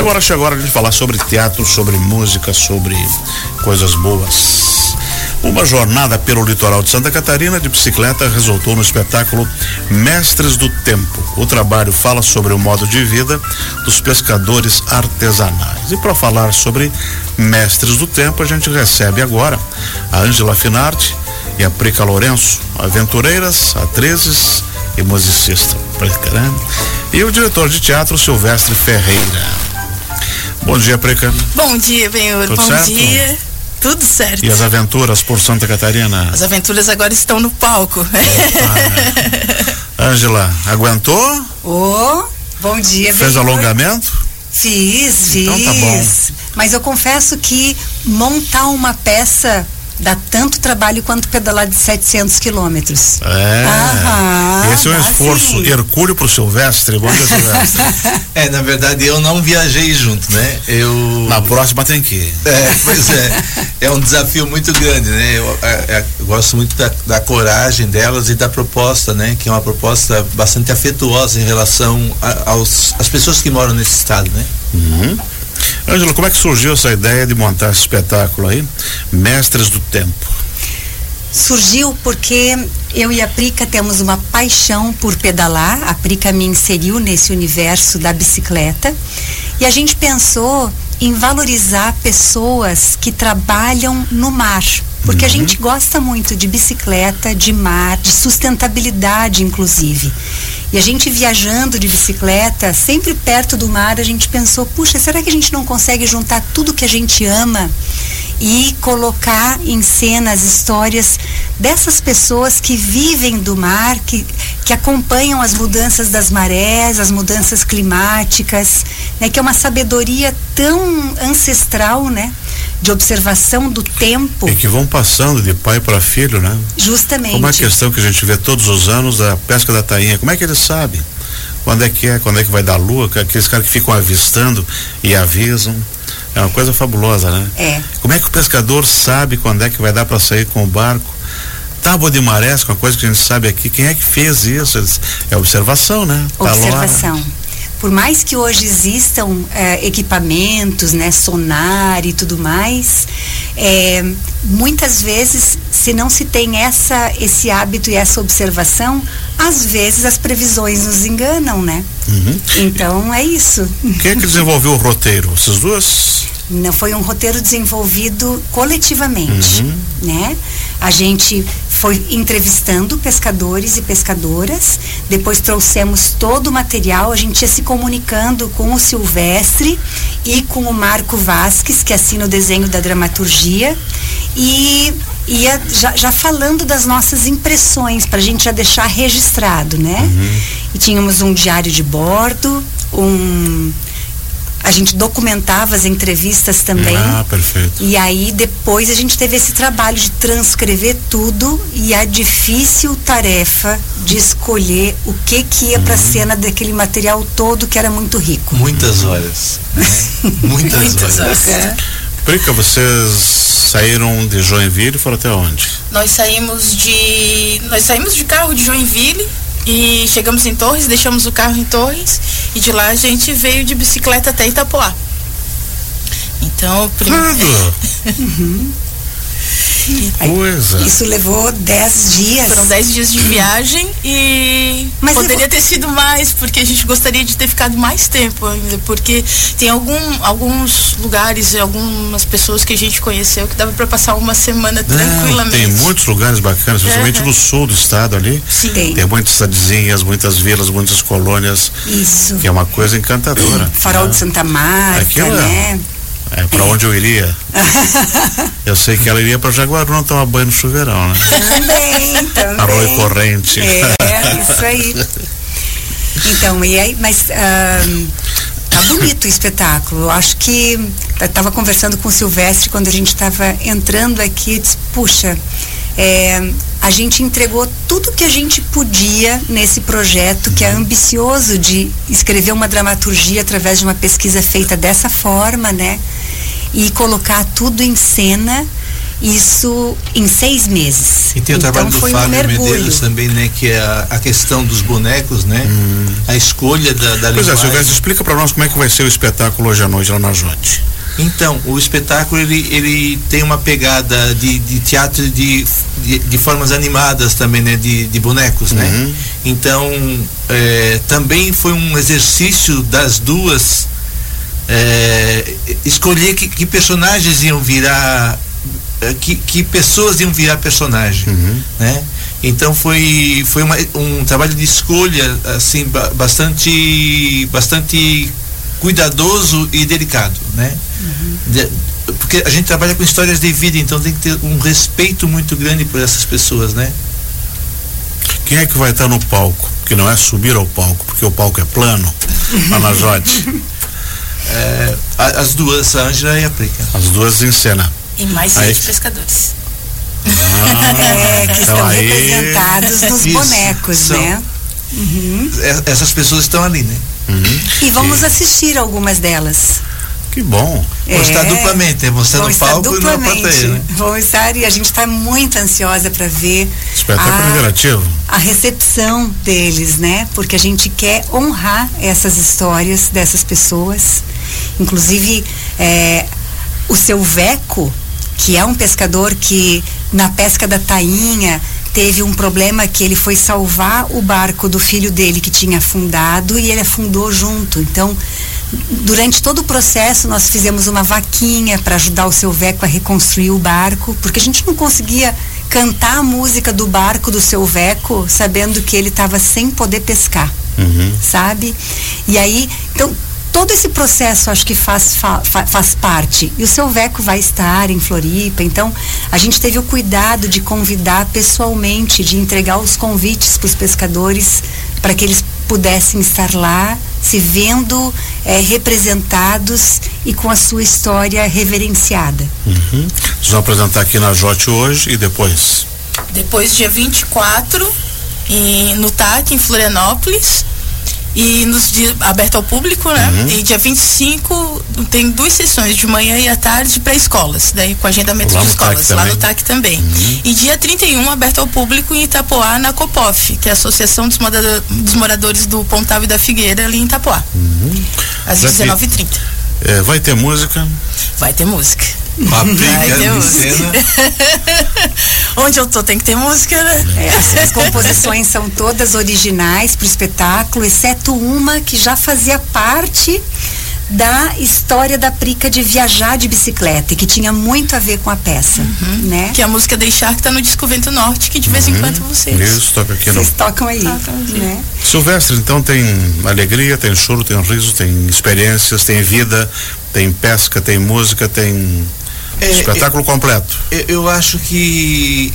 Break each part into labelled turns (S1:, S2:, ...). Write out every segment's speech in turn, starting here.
S1: agora chegou a hora de falar sobre teatro, sobre música, sobre coisas boas. Uma jornada pelo litoral de Santa Catarina de bicicleta resultou no espetáculo Mestres do Tempo. O trabalho fala sobre o modo de vida dos pescadores artesanais. E para falar sobre Mestres do Tempo, a gente recebe agora a Ângela Finardi e a Prica Lourenço, aventureiras, atrizes e musicista. Né? E o diretor de teatro Silvestre Ferreira. Bom dia, Prica.
S2: Bom dia, Benhor. Bom
S1: certo?
S2: dia. Tudo certo.
S1: E as aventuras por Santa Catarina?
S2: As aventuras agora estão no palco.
S1: Ângela, aguentou?
S3: Ô, oh, bom dia,
S1: Fez
S3: Benhor.
S1: alongamento?
S3: Fiz,
S1: Então
S3: fiz.
S1: tá bom.
S3: Mas eu confesso que montar uma peça dá tanto trabalho quanto pedalar de 700 quilômetros.
S1: É.
S3: Aham,
S1: Esse é um esforço
S3: sim.
S1: hercúleo pro Silvestre. Bom dia, Silvestre.
S4: É, na verdade eu não viajei junto, né? Eu.
S1: Na próxima tem que ir.
S4: É, pois é. É um desafio muito grande, né? Eu, é, é, eu gosto muito da, da coragem delas e da proposta, né? Que é uma proposta bastante afetuosa em relação a- aos, às pessoas que moram nesse estado, né?
S1: Uhum. Ângela, como é que surgiu essa ideia de montar esse espetáculo aí? Mestres do Tempo.
S3: Surgiu porque eu e a Prica temos uma paixão por pedalar. A Prica me inseriu nesse universo da bicicleta. E a gente pensou em valorizar pessoas que trabalham no mar. Porque a gente gosta muito de bicicleta, de mar, de sustentabilidade, inclusive. E a gente viajando de bicicleta, sempre perto do mar, a gente pensou: puxa, será que a gente não consegue juntar tudo que a gente ama e colocar em cena as histórias dessas pessoas que vivem do mar, que, que acompanham as mudanças das marés, as mudanças climáticas, né, que é uma sabedoria tão ancestral, né, de observação do tempo,
S1: E que vão passando de pai para filho, né?
S3: justamente.
S1: Como é a questão que a gente vê todos os anos da pesca da tainha, como é que eles sabem? Quando é que é, quando é que vai dar lua, que- aqueles caras que ficam avistando e avisam. É uma coisa fabulosa, né?
S3: É.
S1: Como é que o pescador sabe quando é que vai dar para sair com o barco? Tábua de marés, com a coisa que a gente sabe aqui, quem é que fez isso? É observação, né? Tá.
S3: Observação. Por mais que hoje existam eh, equipamentos, né, sonar e tudo mais, eh, muitas vezes, se não se tem essa, esse hábito e essa observação, às vezes as previsões nos enganam, né?
S1: Uhum.
S3: Então é isso.
S1: Quem é que desenvolveu o roteiro? Vocês duas?
S3: Não foi um roteiro desenvolvido coletivamente, né? A gente foi entrevistando pescadores e pescadoras, depois trouxemos todo o material, a gente ia se comunicando com o Silvestre e com o Marco Vasques, que assina o desenho da dramaturgia, e ia já, já falando das nossas impressões, para a gente já deixar registrado, né? E tínhamos um diário de bordo, um a gente documentava as entrevistas também.
S1: Ah, perfeito.
S3: E aí depois a gente teve esse trabalho de transcrever tudo e a difícil tarefa de escolher o que que ia para
S1: Uhum.
S3: cena daquele material todo que era muito rico.
S4: Muitas horas. né? Muitas,
S2: Muitas
S4: horas.
S2: horas.
S1: Prica, vocês saíram de Joinville e foram até onde?
S2: Nós saímos de. Nós saímos de carro de Joinville e chegamos em Torres, deixamos o carro em Torres e de lá a gente veio de bicicleta até Itapoá. Então, prim-
S1: Credo! Que coisa!
S3: Isso levou dez dias.
S2: foram 10 dias de viagem e
S3: Mas
S2: poderia ter sido mais, porque a gente gostaria de ter ficado mais tempo ainda, porque tem algum, alguns lugares e algumas pessoas que a gente conheceu que dava para passar uma semana
S1: Não,
S2: tranquilamente.
S1: tem muitos lugares bacanas, principalmente
S2: Aham.
S1: no sul do estado ali.
S2: Sim.
S3: Tem.
S1: Tem muitas cidadezinhas, muitas vilas, muitas colônias,
S3: Isso.
S1: que é uma coisa encantadora.
S3: Farol
S1: né?
S3: de Santa Marta,
S1: Aquilo é-
S3: né?
S1: É para onde eu iria. Eu sei que ela iria para Jaguarão não tomar banho no chuveirão, né?
S3: Também, também.
S1: Arroio corrente.
S3: É, isso aí. Então, e aí, mas tá bonito o espetáculo. Eu acho que eu tava conversando com o Silvestre quando a gente estava entrando aqui, disse, puxa, é, a gente entregou tudo que a gente podia nesse projeto, que é ambicioso de escrever uma dramaturgia através de uma pesquisa feita dessa forma, né? E colocar tudo em cena isso em seis meses.
S4: E tem o
S3: então,
S4: trabalho do
S3: foi
S4: Fábio
S3: um mergulho.
S4: Medeiros também, né? Que é a, a questão dos bonecos, né? A escolha da, da
S1: Pois é,
S4: linguagem.
S1: Silvestre, explica para nós como é que vai ser o espetáculo hoje à noite lá na Jote.
S4: Então, o espetáculo ele, ele tem uma pegada de, de teatro de, de, de formas animadas também, né? De, de bonecos, né? Então, é, também foi um exercício das duas é, escolher que, que personagens iam virar é, que, que pessoas iam virar personagem, né? Então foi foi uma, um trabalho de escolha assim ba- bastante bastante cuidadoso e delicado, né? De- porque a gente trabalha com histórias de vida, então tem que ter um respeito muito grande por essas pessoas, né?
S1: Quem é que vai estar no palco? Que não é subir ao palco, porque o palco é plano lá na Jote.
S4: É, a- as duas, a Ângela e a Prica.
S1: As duas em cena.
S2: E mais
S1: Aí-
S2: sete pescadores.
S3: É, que estão
S1: aí-
S3: representados nos
S4: Isso,
S3: bonecos,
S4: são.
S3: né?
S4: É- Essas pessoas estão ali, né?
S3: E vamos assistir algumas delas.
S1: Que bom.
S4: Vão estar duplamente, Vão no palco e na plateia, né?
S3: Estar e a gente está muito ansiosa para ver
S1: Espetáculo
S3: a,
S1: interativo.
S3: a recepção deles, né? Porque a gente quer honrar essas histórias dessas pessoas. Inclusive, é, o seu Veco, que é um pescador que na pesca da tainha teve um problema que ele foi salvar o barco do filho dele que tinha afundado e ele afundou junto. Então, durante todo o processo nós fizemos uma vaquinha para ajudar o seu Veco a reconstruir o barco, porque a gente não conseguia cantar a música do barco do seu Veco sabendo que ele estava sem poder pescar, sabe? E aí, então todo esse processo acho que faz, fa- fa- faz parte. E o seu Veco vai estar em Floripa, então a gente teve o cuidado de convidar pessoalmente, de entregar os convites para os pescadores para que eles pudessem estar lá, se vendo eh, representados e com a sua história reverenciada.
S1: Uhum. Vocês vão apresentar aqui na Jote hoje e depois.
S2: Depois, dia 24, em, no TAC, em Florianópolis. E nos dias aberto ao público, né?
S1: Uhum.
S2: E dia 25 tem duas sessões, de manhã e à tarde, para escolas, daí com agendamento
S1: Lá
S2: de escolas, lá
S1: também. Uhum.
S2: no TAC também. E dia 31, aberto ao público em Itapoá, na COPOF, que é a Associação dos, Morado- dos Moradores do Pontal e da Figueira, ali em Itapoá. Às
S1: Já que-
S2: 19h30.
S1: É, vai ter música.
S2: Vai ter música.
S4: Uma
S2: Vai ter música. Onde eu tô tem que ter música, né?
S3: É, as, composições são todas originais para o espetáculo, exceto uma que já fazia parte da história da Prica de viajar de bicicleta e que tinha muito a ver com a peça, né?
S2: Que é a música Deixar que tá no disco Vento Norte, que de vez em quando vocês.
S1: Isso, toca aqui no.
S3: Vocês tocam aí,
S2: Tocam aqui.
S3: né?
S1: Silvestre, então tem alegria, tem choro, tem riso, tem experiências, tem vida, tem pesca, tem música, tem
S4: É,
S1: espetáculo completo.
S4: Eu, eu acho que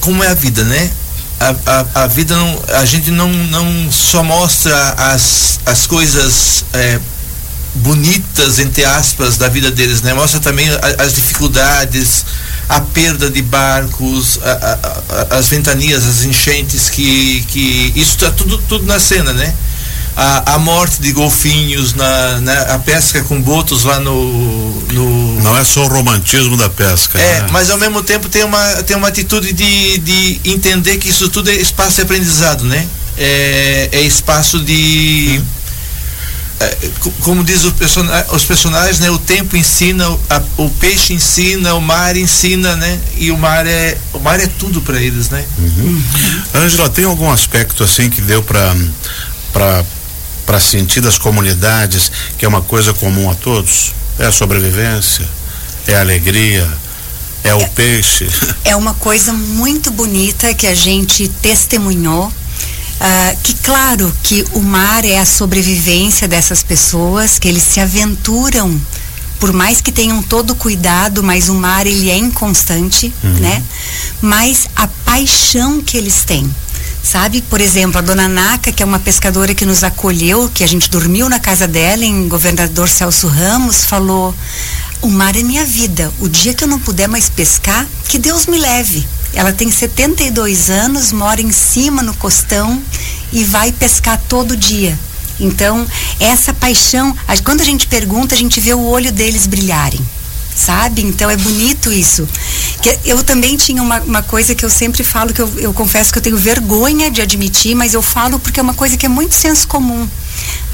S4: como é a vida, né? A, a, a vida não, a gente não, não só mostra as, as coisas é, bonitas entre aspas da vida deles, né? Mostra também a- as dificuldades, a perda de barcos, as ventanias, as enchentes que que isso está tudo tudo na cena, né? A, a morte de golfinhos na, na a pesca com botos lá no, no
S1: Não é só o romantismo da pesca.
S4: é,
S1: né?
S4: mas ao mesmo tempo tem uma, tem uma atitude de, de entender que isso tudo é espaço de aprendizado, né? É, é espaço de. é, co- como diz o persona- os personagens, né? O tempo ensina, o- a- o peixe ensina, o mar ensina, né? E o mar é, o mar é tudo para eles, né?
S1: Ângela, tem algum aspecto assim que deu para para para sentir das comunidades que é uma coisa comum a todos? É a sobrevivência, é a alegria, é o peixe.
S3: É uma coisa muito bonita que a gente testemunhou. ah, que claro que o mar é a sobrevivência dessas pessoas, que eles se aventuram, por mais que tenham todo o cuidado, mas o mar ele é inconstante, né? Mas a paixão que eles têm. Sabe, por exemplo, a dona Naca, que é uma pescadora que nos acolheu, que a gente dormiu na casa dela em Governador Celso Ramos, falou: "O mar é minha vida. O dia que eu não puder mais pescar, que Deus me leve." Ela tem 72 anos, mora em cima no costão e vai pescar todo dia. Então, essa paixão, quando a gente pergunta, a gente vê o olho deles brilharem sabe? Então é bonito isso. Que eu também tinha uma, uma coisa que eu sempre falo, que eu, eu confesso que eu tenho vergonha de admitir, mas eu falo porque é uma coisa que é muito senso comum.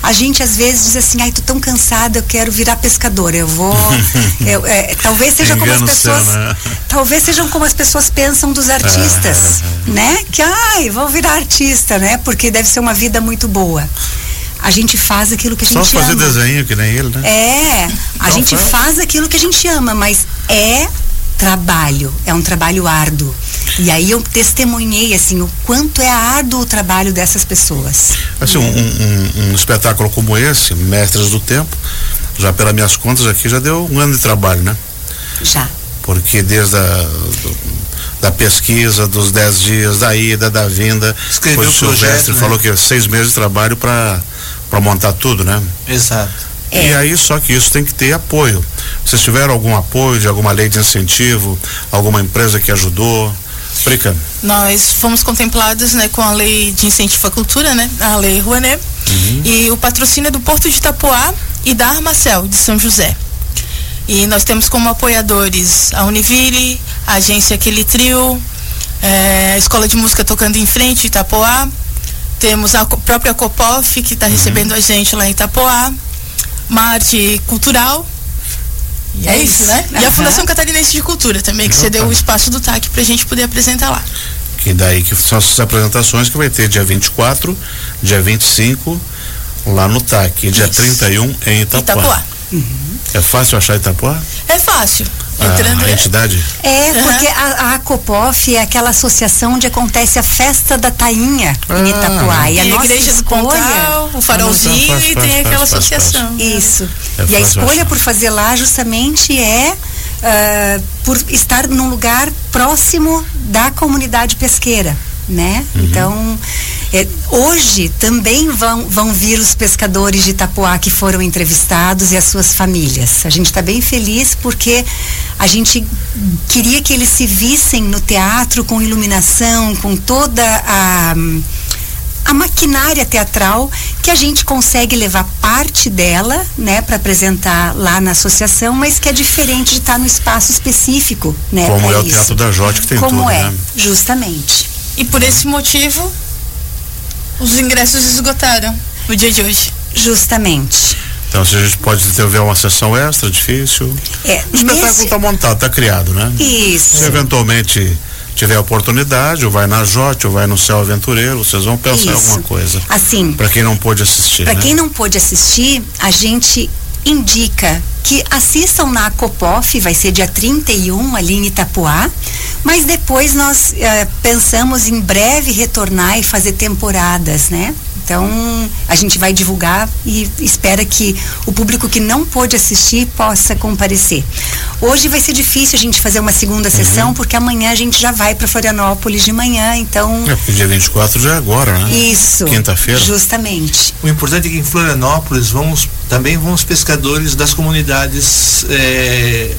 S3: A gente às vezes diz assim, ai, tô tão cansada, eu quero virar pescadora. Eu vou. eu, é, talvez seja como as pessoas. Seu, né? Talvez sejam como as pessoas pensam dos artistas, é. né? Que ai, vou virar artista, né? Porque deve ser uma vida muito boa. A gente faz aquilo que a gente
S1: Só fazer
S3: ama.
S1: desenho que nem ele, né?
S3: É, a então, gente faz. faz aquilo que a gente ama, mas é trabalho, é um trabalho árduo. E aí eu testemunhei assim o quanto é árduo o trabalho dessas pessoas.
S1: Assim, um, um, um espetáculo como esse, Mestres do Tempo, já pelas minhas contas aqui já deu um ano de trabalho, né?
S3: Já.
S1: Porque desde a do, da pesquisa, dos dez dias, da ida, da vinda,
S4: Escreveu o Silvestre
S1: né? falou que é seis meses de trabalho para para montar tudo, né?
S4: Exato.
S1: É. E aí, só que isso tem que ter apoio. Vocês tiveram algum apoio de alguma lei de incentivo, alguma empresa que ajudou? Explica.
S2: Nós fomos contemplados né, com a lei de incentivo à cultura, né? A lei Rouanet. Uhum. E o patrocínio é do Porto de Itapoá e da Armacel, de São José. E nós temos como apoiadores a Univille, a agência Aquele Trio, é, a Escola de Música Tocando em Frente, Itapoá. Temos a própria Copof, que está uhum. recebendo a gente lá em Itapoá. Marte Cultural. E é, é isso, né? Uhum. E a Fundação Catarinense de Cultura também, que Opa. cedeu o espaço do TAC para a gente poder apresentar lá.
S1: Que daí que são essas apresentações que vai ter dia 24, dia 25, lá no TAC, e dia 31 em Itapuá. Itapuá. Uhum. É fácil achar Itapuá?
S2: É fácil.
S1: Entrando a, a entidade?
S3: É, uhum. porque a, a Copof é aquela associação onde acontece a festa da tainha ah, em Itapuá.
S2: E a, nossa igreja escolha, do Pontal, o farolzinho ah, faz, faz, e tem faz, aquela associação.
S3: Isso. É e a escolha por fazer lá justamente é uh, por estar num lugar próximo da comunidade pesqueira né? Uhum. Então, é, hoje também vão, vão vir os pescadores de Itapuá que foram entrevistados e as suas famílias. A gente está bem feliz porque a gente queria que eles se vissem no teatro com iluminação, com toda a a maquinária teatral que a gente consegue levar parte dela, né, para apresentar lá na associação, mas que é diferente de estar no espaço específico, né?
S1: Como é o Teatro da Jote que tem
S3: Como
S1: tudo,
S3: é,
S1: né?
S3: justamente.
S2: E por esse motivo, os ingressos esgotaram no dia de hoje.
S3: Justamente.
S1: Então, se a gente pode ter uma sessão extra, difícil.
S3: É,
S1: o espetáculo está nesse... montado, está criado, né?
S3: Isso.
S1: Se eventualmente tiver oportunidade, ou vai na Jote, ou vai no Céu Aventureiro, vocês vão pensar Isso. em alguma coisa.
S3: Assim.
S1: Para quem não pôde assistir.
S3: Para
S1: né?
S3: quem não pôde assistir, a gente indica que assistam na Copof, vai ser dia 31 ali em Itapuá, mas depois nós eh, pensamos em breve retornar e fazer temporadas, né? Então, a gente vai divulgar e espera que o público que não pôde assistir possa comparecer. Hoje vai ser difícil a gente fazer uma segunda uhum. sessão, porque amanhã a gente já vai para Florianópolis de manhã, então.
S1: É, porque dia 24 já é agora, né?
S3: Isso.
S1: Quinta-feira.
S3: Justamente.
S4: O importante é que em Florianópolis vamos, também vão os pescadores das comunidades. É,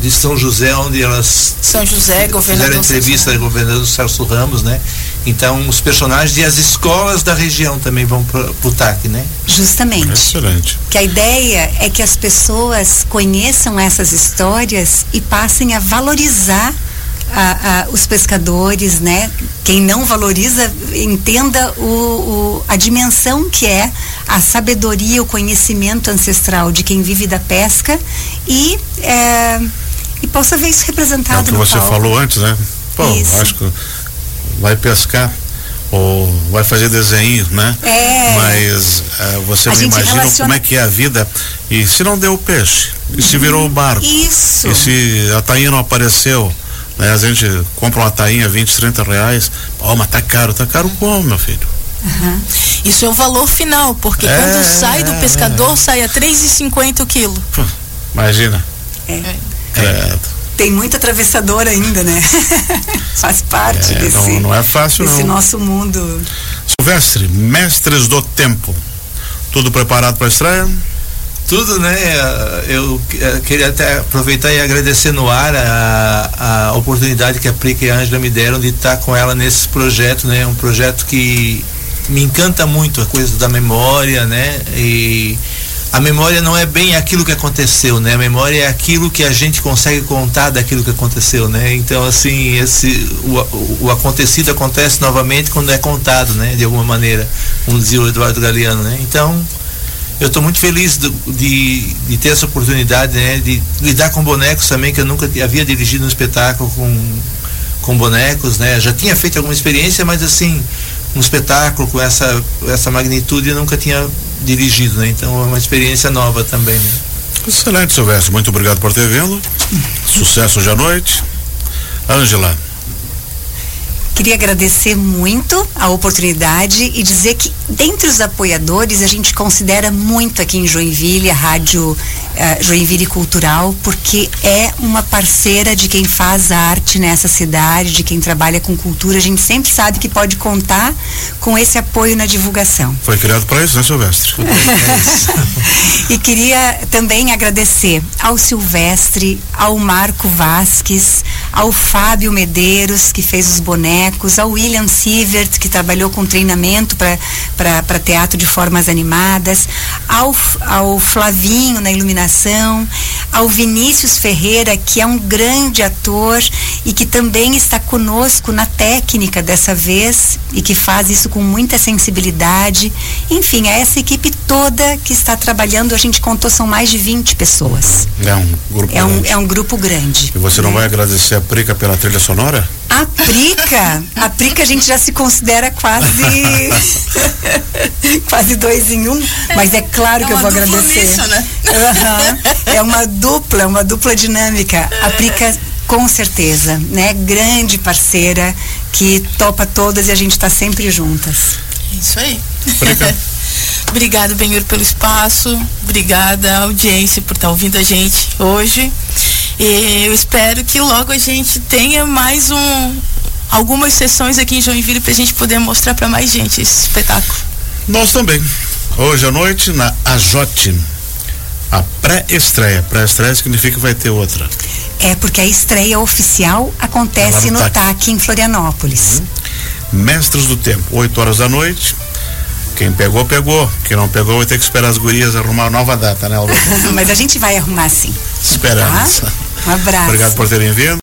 S4: de São José, onde elas
S2: São José, governador
S4: fizeram entrevista com o governador Celso Ramos, né? Então, os personagens e as escolas da região também vão para o TAC, né?
S3: Justamente.
S1: Excelente.
S3: Que a ideia é que as pessoas conheçam essas histórias e passem a valorizar a, a, os pescadores, né? Quem não valoriza, entenda o, o, a dimensão que é a sabedoria, o conhecimento ancestral de quem vive da pesca e, é, e possa ver isso representado é o
S1: que você
S3: palco.
S1: falou antes, né? Pô, isso. acho que vai pescar ou vai fazer desenho, né?
S3: É.
S1: Mas uh, você não imagina relaciona... como é que é a vida e se não deu o peixe, e se virou o barco,
S3: Isso.
S1: e se a tainha não apareceu, né? A gente compra uma tainha 20, 30 reais, oh, mas tá caro, tá caro como, meu filho?
S2: Uhum. Isso é o valor final, porque é, quando sai do pescador, é. sai a 3,50 o quilo.
S1: Imagina.
S3: É. Credo tem muito atravessador ainda, né? Faz parte é, desse,
S1: não, não é fácil,
S3: desse
S1: não.
S3: nosso mundo.
S1: Silvestre, mestres do tempo. Tudo preparado para a estreia?
S4: Tudo, né? Eu queria até aproveitar e agradecer no ar a, a oportunidade que a Prica e a Ângela me deram de estar com ela nesse projeto, né? Um projeto que me encanta muito, a coisa da memória, né? E a memória não é bem aquilo que aconteceu, né? A memória é aquilo que a gente consegue contar daquilo que aconteceu, né? Então, assim, esse, o, o acontecido acontece novamente quando é contado, né? De alguma maneira, como dizia o Eduardo Galeano, né? Então, eu estou muito feliz do, de, de ter essa oportunidade, né? De lidar com bonecos também, que eu nunca havia dirigido um espetáculo com, com bonecos, né? Já tinha feito alguma experiência, mas assim, um espetáculo com essa, essa magnitude eu nunca tinha dirigido, né? Então é uma experiência nova também, né?
S1: Excelente, Silvestre. Muito obrigado por ter vindo. Sucesso hoje à noite. Ângela.
S3: Queria agradecer muito a oportunidade e dizer que, dentre os apoiadores, a gente considera muito aqui em Joinville a Rádio uh, Joinville Cultural, porque é uma parceira de quem faz arte nessa cidade, de quem trabalha com cultura. A gente sempre sabe que pode contar com esse apoio na divulgação.
S1: Foi criado para isso, né, Silvestre?
S3: e queria também agradecer ao Silvestre, ao Marco Vasques, ao Fábio Medeiros, que fez os bonecos ao William Sievert, que trabalhou com treinamento para teatro de formas animadas, ao, ao Flavinho na iluminação, ao Vinícius Ferreira, que é um grande ator e que também está conosco na técnica dessa vez e que faz isso com muita sensibilidade. Enfim, é essa equipe toda que está trabalhando, a gente contou, são mais de 20 pessoas.
S1: É um grupo
S3: é
S1: grande.
S3: Um, é um grupo grande.
S1: E você não vai agradecer a Prica pela trilha sonora?
S3: A Prica, a Prica a gente já se considera quase quase dois em um, mas é claro
S2: é
S3: que eu vou agradecer.
S2: Nisso, né?
S3: Uhum. É uma dupla, uma dupla dinâmica. A Prica com certeza, né? Grande parceira que topa todas e a gente está sempre juntas.
S2: Isso aí. Prica. Obrigada, Benhur, pelo espaço. Obrigada, audiência, por estar ouvindo a gente hoje. E eu espero que logo a gente tenha mais um algumas sessões aqui em Joinville para a gente poder mostrar para mais gente esse espetáculo.
S1: Nós também. Hoje à noite na Ajote. A pré-estreia. Pré-estreia significa que vai ter outra.
S3: É, porque a estreia oficial acontece no, no TAC em Florianópolis.
S1: Uhum. Mestres do Tempo, 8 horas da noite. Quem pegou, pegou. Quem não pegou, vai ter que esperar as gurias arrumar uma nova data, né,
S3: Mas a gente vai arrumar sim.
S1: Esperamos.
S3: Tá? Um abraço.
S1: Obrigado por terem vindo.